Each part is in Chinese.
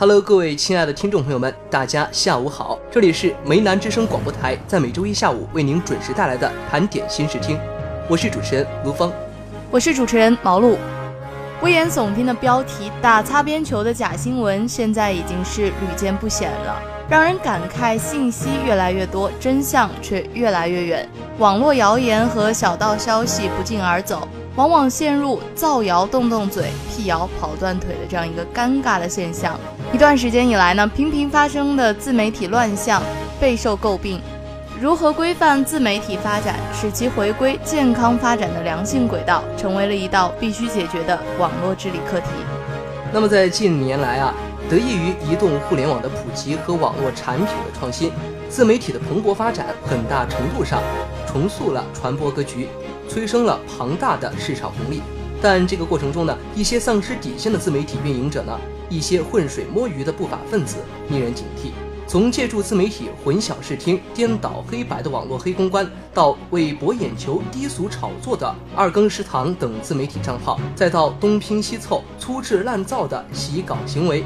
Hello，各位亲爱的听众朋友们，大家下午好，这里是梅南之声广播台，在每周一下午为您准时带来的盘点新视听，我是主持人卢峰。我是主持人毛露。危言耸听的标题、打擦边球的假新闻，现在已经是屡见不鲜了，让人感慨信息越来越多，真相却越来越远。网络谣言和小道消息不胫而走，往往陷入造谣动动嘴、辟谣跑断腿的这样一个尴尬的现象。一段时间以来呢，频频发生的自媒体乱象备受诟病。如何规范自媒体发展，使其回归健康发展的良性轨道，成为了一道必须解决的网络治理课题。那么在近年来啊，得益于移动互联网的普及和网络产品的创新，自媒体的蓬勃发展，很大程度上重塑了传播格局，催生了庞大的市场红利。但这个过程中呢，一些丧失底线的自媒体运营者呢，一些浑水摸鱼的不法分子，令人警惕。从借助自媒体混淆视听、颠倒黑白的网络黑公关，到为博眼球低俗炒作的二更食堂等自媒体账号，再到东拼西凑、粗制滥造的洗稿行为，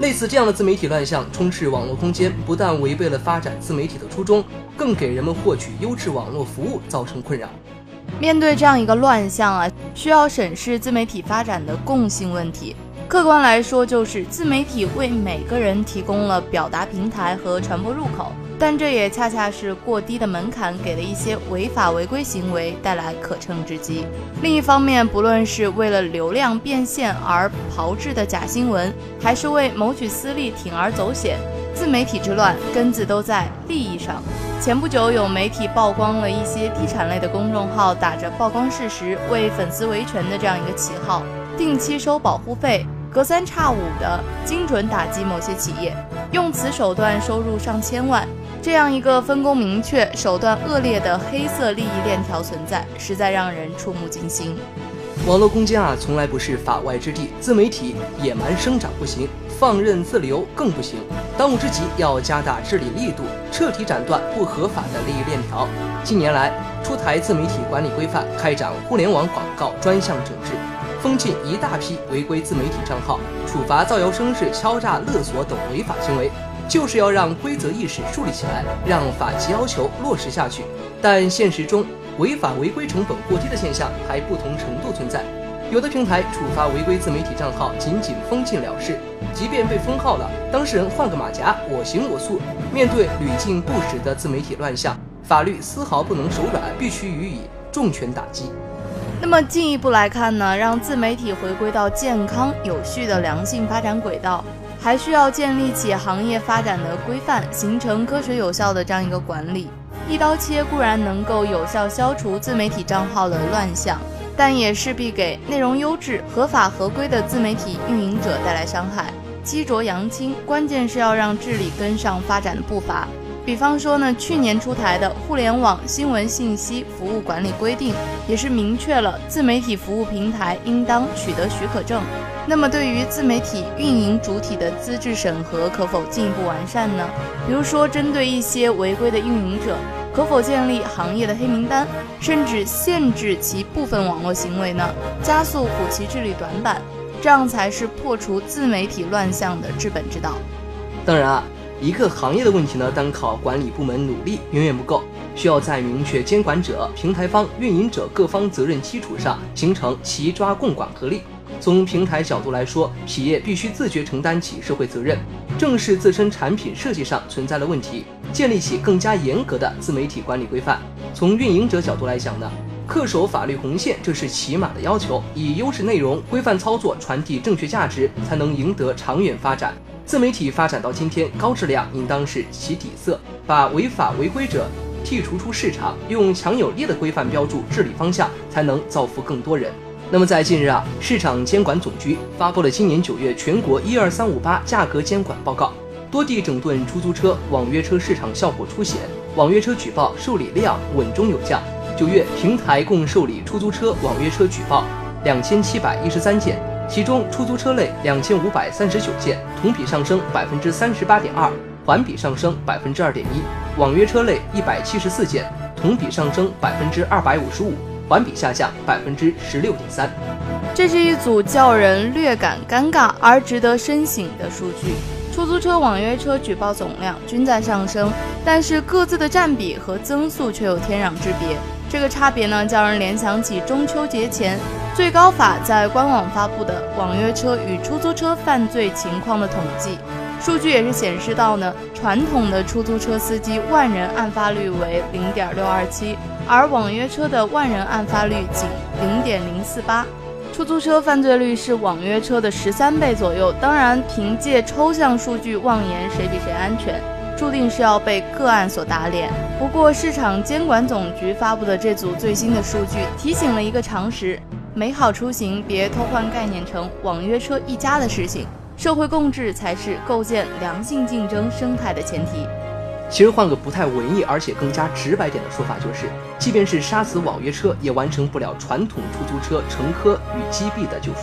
类似这样的自媒体乱象充斥网络空间，不但违背了发展自媒体的初衷，更给人们获取优质网络服务造成困扰。面对这样一个乱象啊，需要审视自媒体发展的共性问题。客观来说，就是自媒体为每个人提供了表达平台和传播入口，但这也恰恰是过低的门槛，给了一些违法违规行为带来可乘之机。另一方面，不论是为了流量变现而炮制的假新闻，还是为谋取私利铤而走险，自媒体之乱根子都在利益上。前不久，有媒体曝光了一些地产类的公众号，打着曝光事实、为粉丝维权的这样一个旗号，定期收保护费。隔三差五的精准打击某些企业，用此手段收入上千万，这样一个分工明确、手段恶劣的黑色利益链条存在，实在让人触目惊心。网络空间啊，从来不是法外之地，自媒体野蛮生长不行，放任自流更不行。当务之急要加大治理力度，彻底斩断不合法的利益链条。近年来，出台自媒体管理规范，开展互联网广告专项整治。封禁一大批违规自媒体账号，处罚造谣生事、敲诈勒索等违法行为，就是要让规则意识树立起来，让法纪要求落实下去。但现实中，违法违规成本过低的现象还不同程度存在。有的平台处罚违规自媒体账号仅仅封禁了事，即便被封号了，当事人换个马甲，我行我素。面对屡禁不止的自媒体乱象，法律丝毫不能手软，必须予以重拳打击。那么进一步来看呢，让自媒体回归到健康有序的良性发展轨道，还需要建立起行业发展的规范，形成科学有效的这样一个管理。一刀切固然能够有效消除自媒体账号的乱象，但也势必给内容优质、合法合规的自媒体运营者带来伤害。积浊扬清，关键是要让治理跟上发展的步伐。比方说呢，去年出台的《互联网新闻信息服务管理规定》也是明确了自媒体服务平台应当取得许可证。那么，对于自媒体运营主体的资质审核，可否进一步完善呢？比如说，针对一些违规的运营者，可否建立行业的黑名单，甚至限制其部分网络行为呢？加速补齐治理短板，这样才是破除自媒体乱象的治本之道。当然啊。一个行业的问题呢，单靠管理部门努力远远不够，需要在明确监管者、平台方、运营者各方责任基础上，形成齐抓共管合力。从平台角度来说，企业必须自觉承担起社会责任，正视自身产品设计上存在的问题，建立起更加严格的自媒体管理规范。从运营者角度来讲呢，恪守法律红线，这是起码的要求，以优质内容、规范操作传递正确价值，才能赢得长远发展。自媒体发展到今天，高质量应当是其底色，把违法违规者剔除出市场，用强有力的规范标注治理方向，才能造福更多人。那么在近日啊，市场监管总局发布了今年九月全国一二三五八价格监管报告，多地整顿出租车、网约车市场效果初显，网约车举报受理量稳中有降。九月平台共受理出租车网约车举报两千七百一十三件，其中出租车类两千五百三十九件，同比上升百分之三十八点二，环比上升百分之二点一；网约车类一百七十四件，同比上升百分之二百五十五，环比下降百分之十六点三。这是一组叫人略感尴尬而值得深省的数据。出租车、网约车举报总量均在上升，但是各自的占比和增速却有天壤之别。这个差别呢，叫人联想起中秋节前最高法在官网发布的网约车与出租车犯罪情况的统计数据，也是显示到呢，传统的出租车司机万人案发率为零点六二七，而网约车的万人案发率仅零点零四八，出租车犯罪率是网约车的十三倍左右。当然，凭借抽象数据妄言谁比谁安全。注定是要被个案所打脸。不过，市场监管总局发布的这组最新的数据提醒了一个常识：美好出行别偷换概念成网约车一家的事情，社会共治才是构建良性竞争生态的前提。其实，换个不太文艺而且更加直白点的说法，就是，即便是杀死网约车，也完成不了传统出租车乘客与击毙的救赎。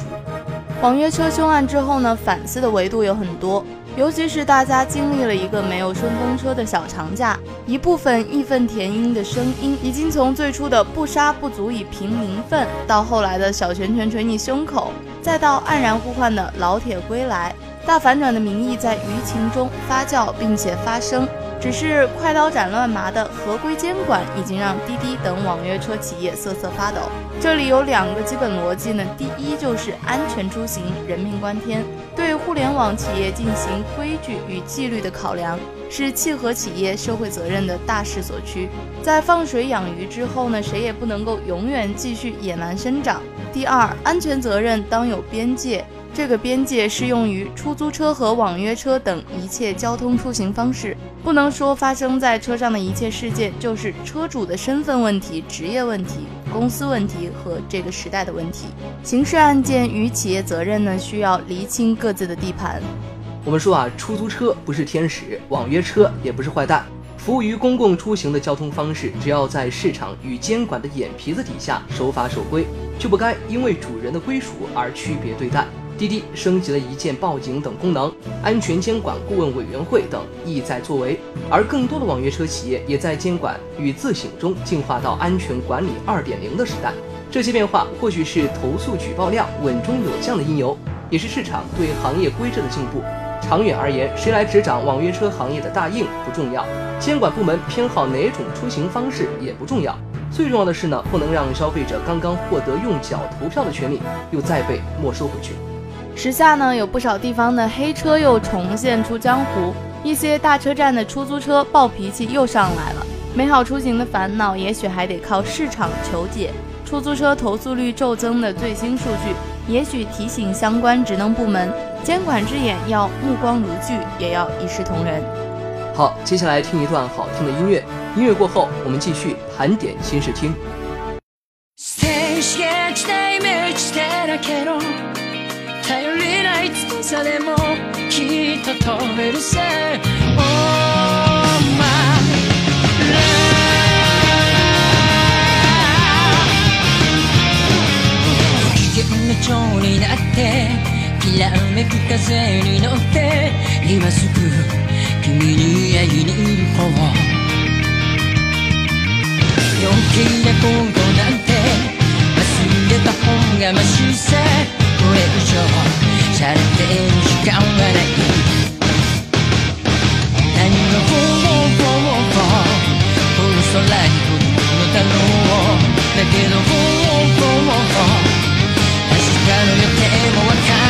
网约车凶案之后呢，反思的维度有很多。尤其是大家经历了一个没有顺风车的小长假，一部分义愤填膺的声音，已经从最初的不杀不足以平民愤，到后来的小拳拳捶你胸口，再到黯然呼唤的老铁归来，大反转的民意在舆情中发酵并且发生。只是快刀斩乱麻的合规监管已经让滴滴等网约车企业瑟瑟发抖。这里有两个基本逻辑呢，第一就是安全出行，人命关天，对互联网企业进行规矩与纪律的考量，是契合企业社会责任的大势所趋。在放水养鱼之后呢，谁也不能够永远继续野蛮生长。第二，安全责任当有边界。这个边界适用于出租车和网约车等一切交通出行方式，不能说发生在车上的一切事件就是车主的身份问题、职业问题、公司问题和这个时代的问题。刑事案件与企业责任呢，需要厘清各自的地盘。我们说啊，出租车不是天使，网约车也不是坏蛋，服务于公共出行的交通方式，只要在市场与监管的眼皮子底下守法守规，就不该因为主人的归属而区别对待。滴滴升级了一键报警等功能，安全监管顾问委员会等意在作为，而更多的网约车企业也在监管与自省中进化到安全管理二点零的时代。这些变化或许是投诉举报量稳中有降的因由，也是市场对行业规制的进步。长远而言，谁来执掌网约车行业的大印不重要，监管部门偏好哪种出行方式也不重要，最重要的是呢，不能让消费者刚刚获得用脚投票的权利又再被没收回去。时下呢，有不少地方的黑车又重现出江湖，一些大车站的出租车暴脾气又上来了。美好出行的烦恼，也许还得靠市场求解。出租车投诉率骤增的最新数据，也许提醒相关职能部门，监管之眼要目光如炬，也要一视同仁。好，接下来听一段好听的音乐，音乐过后，我们继续盘点新视听。頼りない翼でもきっと飛べるさ Oh my love 危険な蝶になってきら。めく風に乗って今すぐ君に会いに行こう余計なことなんて忘れた方がましさこれ以上されている時間はない何がフォーフォーフォーこの空に降るのだろうだけどフォーフォーフォー明日の予定もわかる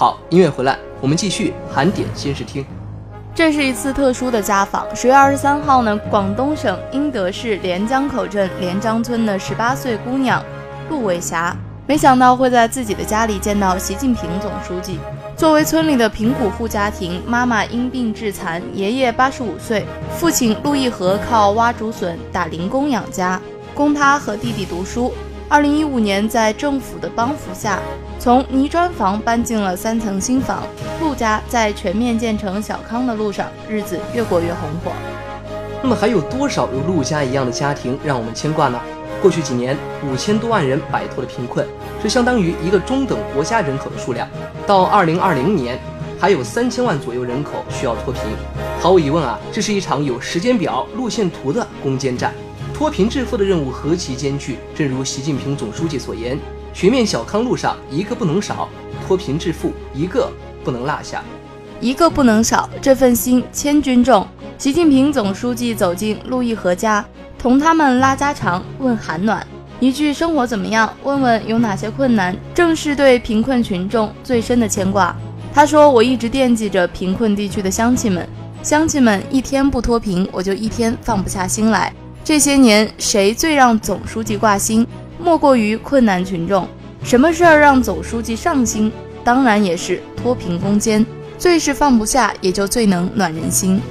好，音乐回来，我们继续盘点新视听。这是一次特殊的家访。十月二十三号呢，广东省英德市连江口镇连江村的十八岁姑娘陆伟霞，没想到会在自己的家里见到习近平总书记。作为村里的贫苦户家庭，妈妈因病致残，爷爷八十五岁，父亲陆义和靠挖竹笋、打零工养家，供他和弟弟读书。二零一五年，在政府的帮扶下，从泥砖房搬进了三层新房。陆家在全面建成小康的路上，日子越过越红火。那么，还有多少如陆家一样的家庭让我们牵挂呢？过去几年，五千多万人摆脱了贫困，这相当于一个中等国家人口的数量。到二零二零年，还有三千万左右人口需要脱贫。毫无疑问啊，这是一场有时间表、路线图的攻坚战。脱贫致富的任务何其艰巨！正如习近平总书记所言，全面小康路上一个不能少，脱贫致富一个不能落下，一个不能少。这份心千钧重。习近平总书记走进陆毅和家，同他们拉家常、问寒暖，一句生活怎么样，问问有哪些困难，正是对贫困群众最深的牵挂。他说：“我一直惦记着贫困地区的乡亲们，乡亲们一天不脱贫，我就一天放不下心来。”这些年，谁最让总书记挂心？莫过于困难群众。什么事儿让总书记上心？当然也是脱贫攻坚。最是放不下，也就最能暖人心。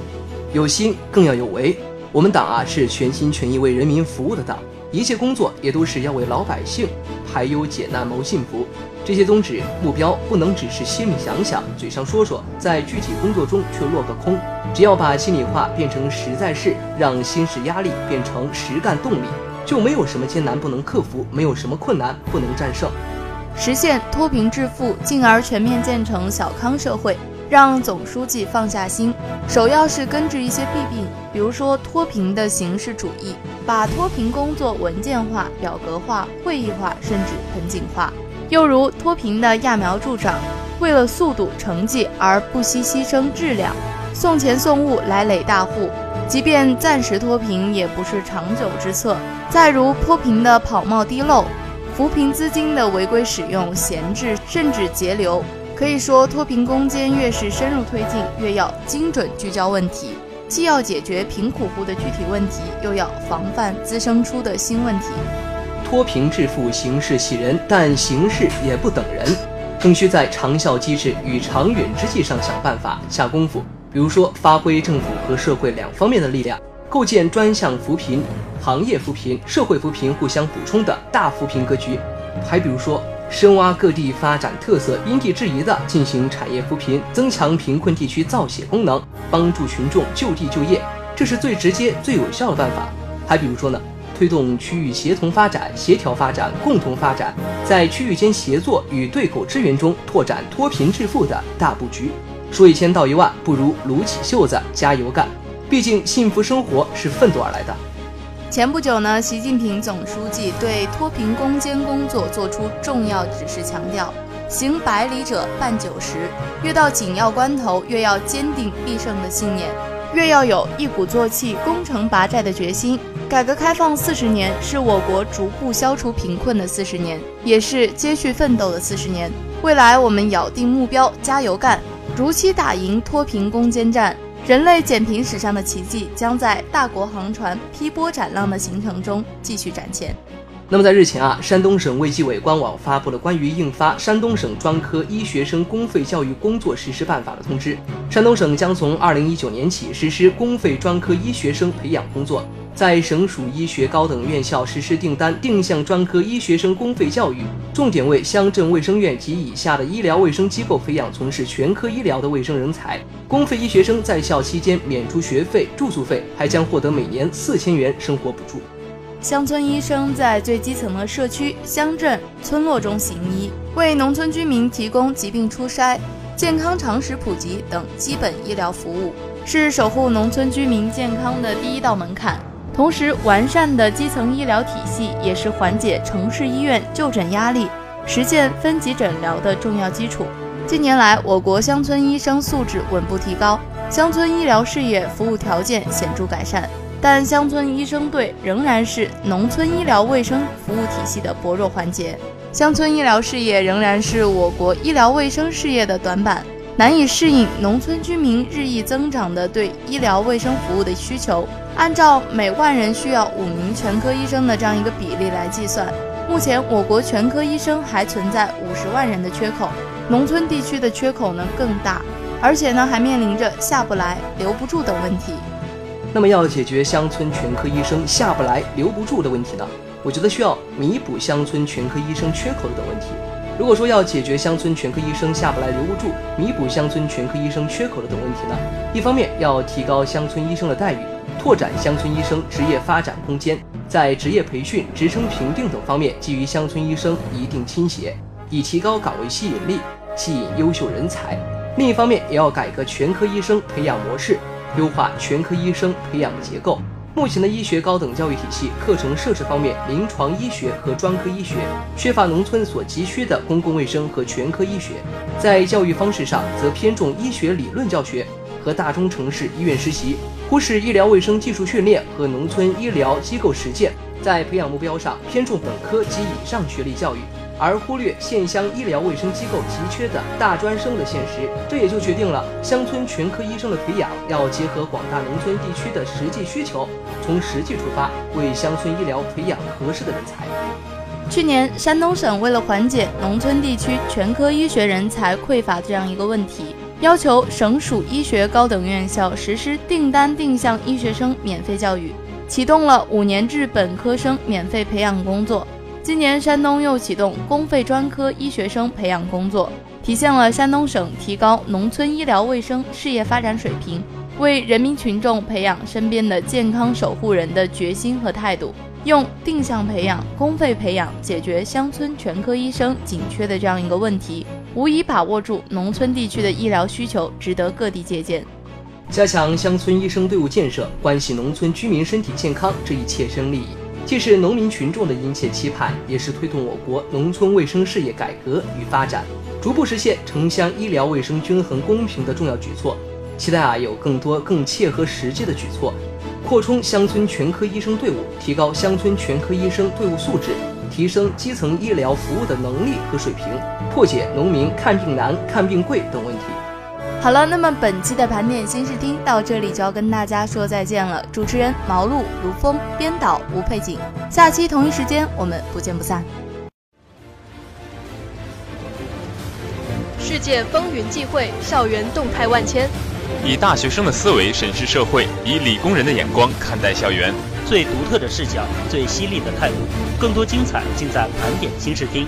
有心更要有为。我们党啊，是全心全意为人民服务的党，一切工作也都是要为老百姓排忧解难谋幸福。这些宗旨目标不能只是心里想想，嘴上说说，在具体工作中却落个空。只要把心里话变成实在事，让心事压力变成实干动力，就没有什么艰难不能克服，没有什么困难不能战胜。实现脱贫致富，进而全面建成小康社会，让总书记放下心。首要是根治一些弊病，比如说脱贫的形式主义，把脱贫工作文件化、表格化、会议化，甚至盆景化。又如脱贫的揠苗助长，为了速度成绩而不惜牺牲质量，送钱送物来垒大户，即便暂时脱贫也不是长久之策。再如脱贫的跑冒滴漏，扶贫资金的违规使用、闲置甚至截留，可以说脱贫攻坚越是深入推进，越要精准聚焦问题，既要解决贫苦户的具体问题，又要防范滋生出的新问题。脱贫致富形势喜人，但形势也不等人，更需在长效机制与长远之计上想办法、下功夫。比如说，发挥政府和社会两方面的力量，构建专项扶贫、行业扶贫、社会扶贫互相补充的大扶贫格局。还比如说，深挖各地发展特色，因地制宜地进行产业扶贫，增强贫困地区造血功能，帮助群众就地就业，这是最直接、最有效的办法。还比如说呢？推动区域协同发展、协调发展、共同发展，在区域间协作与对口支援中拓展脱贫致富的大布局。说一千道一万，不如撸起袖子加油干。毕竟幸福生活是奋斗而来的。前不久呢，习近平总书记对脱贫攻坚工作作出重要指示，强调：行百里者半九十，越到紧要关头，越要坚定必胜的信念。越要有一鼓作气、攻城拔寨的决心。改革开放四十年，是我国逐步消除贫困的四十年，也是接续奋斗的四十年。未来我们咬定目标，加油干，如期打赢脱贫攻坚战。人类减贫史上的奇迹，将在大国航船劈波斩浪的行程中继续展现。那么在日前啊，山东省卫计委官网发布了关于印发《山东省专科医学生公费教育工作实施办法》的通知。山东省将从二零一九年起实施公费专科医学生培养工作，在省属医学高等院校实施订单定向专科医学生公费教育，重点为乡镇卫生院及以下的医疗卫生机构培养从事全科医疗的卫生人才。公费医学生在校期间免除学费、住宿费，还将获得每年四千元生活补助。乡村医生在最基层的社区、乡镇、村落中行医，为农村居民提供疾病初筛、健康常识普及等基本医疗服务，是守护农村居民健康的第一道门槛。同时，完善的基层医疗体系也是缓解城市医院就诊压力、实现分级诊疗的重要基础。近年来，我国乡村医生素质稳步提高，乡村医疗事业服务条件显著改善。但乡村医生队仍然是农村医疗卫生服务体系的薄弱环节。乡村医疗事业仍然是我国医疗卫生事业的短板，难以适应农村居民日益增长的对医疗卫生服务的需求。按照每万人需要五名全科医生的这样一个比例来计算，目前我国全科医生还存在五十万人的缺口，农村地区的缺口呢更大，而且呢还面临着下不来、留不住等问题。那么要解决乡村全科医生下不来、留不住的问题呢？我觉得需要弥补乡村全科医生缺口等问题。如果说要解决乡村全科医生下不来、留不住，弥补乡村全科医生缺口的等问题呢？一方面要提高乡村医生的待遇，拓展乡村医生职业发展空间，在职业培训、职称评定等方面给予乡村医生一定倾斜，以提高岗位吸引力，吸引优秀人才。另一方面也要改革全科医生培养模式，优化全科医生培养结构。目前的医学高等教育体系课程设置方面，临床医学和专科医学缺乏农村所急需的公共卫生和全科医学；在教育方式上，则偏重医学理论教学和大中城市医院实习，忽视医疗卫生技术训练和农村医疗机构实践；在培养目标上，偏重本科及以上学历教育。而忽略县乡医疗卫生机构急缺的大专生的现实，这也就决定了乡村全科医生的培养要结合广大农村地区的实际需求，从实际出发，为乡村医疗培养合适的人才。去年，山东省为了缓解农村地区全科医学人才匮乏这样一个问题，要求省属医学高等院校实施订单定向医学生免费教育，启动了五年制本科生免费培养工作。今年，山东又启动公费专科医学生培养工作，体现了山东省提高农村医疗卫生事业发展水平，为人民群众培养身边的健康守护人的决心和态度。用定向培养、公费培养解决乡村全科医生紧缺的这样一个问题，无疑把握住农村地区的医疗需求，值得各地借鉴。加强乡村医生队伍建设，关系农村居民身体健康这一切身利益。既是农民群众的殷切期盼，也是推动我国农村卫生事业改革与发展，逐步实现城乡医疗卫生均衡公平的重要举措。期待啊有更多更切合实际的举措，扩充乡村全科医生队伍，提高乡村全科医生队伍素质，提升基层医疗服务的能力和水平，破解农民看病难、看病贵等问题。好了，那么本期的盘点新视听到这里就要跟大家说再见了。主持人毛路、卢峰，编导吴佩锦。下期同一时间我们不见不散。世界风云际会，校园动态万千。以大学生的思维审视社会，以理工人的眼光看待校园。最独特的视角，最犀利的态度，更多精彩尽在盘点新视听。